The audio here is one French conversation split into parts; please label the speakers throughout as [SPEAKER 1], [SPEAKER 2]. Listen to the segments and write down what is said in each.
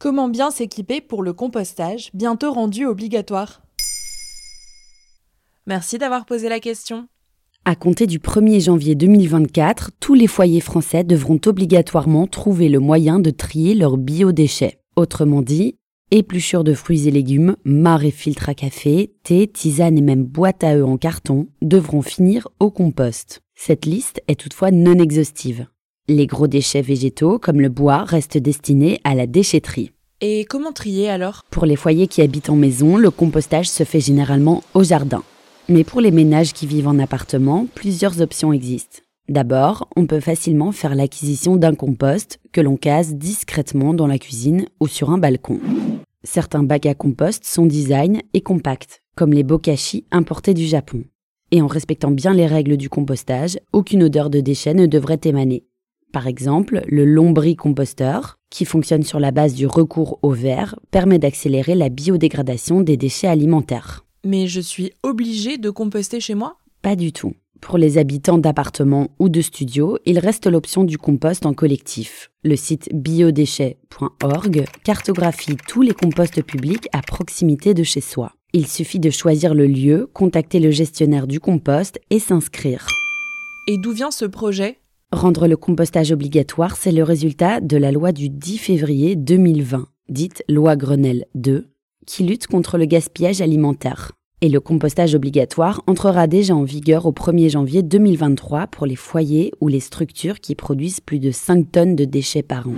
[SPEAKER 1] Comment bien s'équiper pour le compostage, bientôt rendu obligatoire? Merci d'avoir posé la question.
[SPEAKER 2] À compter du 1er janvier 2024, tous les foyers français devront obligatoirement trouver le moyen de trier leurs biodéchets. Autrement dit, épluchures de fruits et légumes, mares et filtres à café, thé, tisane et même boîtes à œufs en carton devront finir au compost. Cette liste est toutefois non exhaustive. Les gros déchets végétaux, comme le bois, restent destinés à la déchetterie.
[SPEAKER 1] Et comment trier alors?
[SPEAKER 2] Pour les foyers qui habitent en maison, le compostage se fait généralement au jardin. Mais pour les ménages qui vivent en appartement, plusieurs options existent. D'abord, on peut facilement faire l'acquisition d'un compost que l'on case discrètement dans la cuisine ou sur un balcon. Certains bacs à compost sont design et compacts, comme les bokashi importés du Japon. Et en respectant bien les règles du compostage, aucune odeur de déchets ne devrait émaner. Par exemple, le lombricomposteur, qui fonctionne sur la base du recours au verre, permet d'accélérer la biodégradation des déchets alimentaires.
[SPEAKER 1] Mais je suis obligée de composter chez moi?
[SPEAKER 2] Pas du tout. Pour les habitants d'appartements ou de studios, il reste l'option du compost en collectif. Le site biodéchets.org cartographie tous les composts publics à proximité de chez soi. Il suffit de choisir le lieu, contacter le gestionnaire du compost et s'inscrire.
[SPEAKER 1] Et d'où vient ce projet?
[SPEAKER 2] Rendre le compostage obligatoire, c'est le résultat de la loi du 10 février 2020, dite loi Grenelle 2, qui lutte contre le gaspillage alimentaire. Et le compostage obligatoire entrera déjà en vigueur au 1er janvier 2023 pour les foyers ou les structures qui produisent plus de 5 tonnes de déchets par an.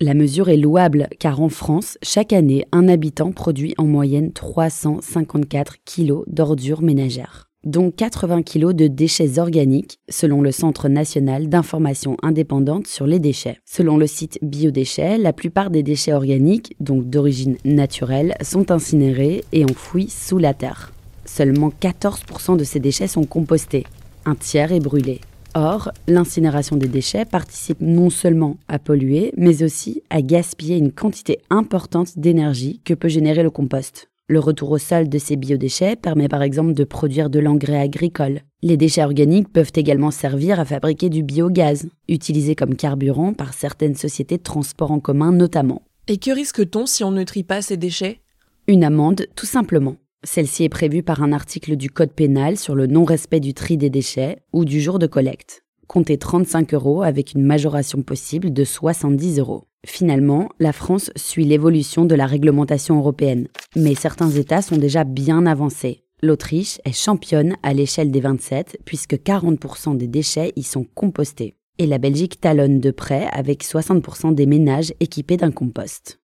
[SPEAKER 2] La mesure est louable car en France, chaque année, un habitant produit en moyenne 354 kg d'ordures ménagères dont 80 kg de déchets organiques, selon le Centre national d'information indépendante sur les déchets. Selon le site Biodéchets, la plupart des déchets organiques, donc d'origine naturelle, sont incinérés et enfouis sous la terre. Seulement 14% de ces déchets sont compostés, un tiers est brûlé. Or, l'incinération des déchets participe non seulement à polluer, mais aussi à gaspiller une quantité importante d'énergie que peut générer le compost. Le retour au sol de ces biodéchets permet par exemple de produire de l'engrais agricole. Les déchets organiques peuvent également servir à fabriquer du biogaz, utilisé comme carburant par certaines sociétés de transport en commun notamment.
[SPEAKER 1] Et que risque-t-on si on ne trie pas ces déchets?
[SPEAKER 2] Une amende, tout simplement. Celle-ci est prévue par un article du Code pénal sur le non-respect du tri des déchets ou du jour de collecte. Comptez 35 euros avec une majoration possible de 70 euros. Finalement, la France suit l'évolution de la réglementation européenne, mais certains États sont déjà bien avancés. L'Autriche est championne à l'échelle des 27 puisque 40% des déchets y sont compostés. Et la Belgique talonne de près avec 60% des ménages équipés d'un compost.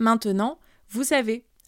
[SPEAKER 1] Maintenant, vous savez,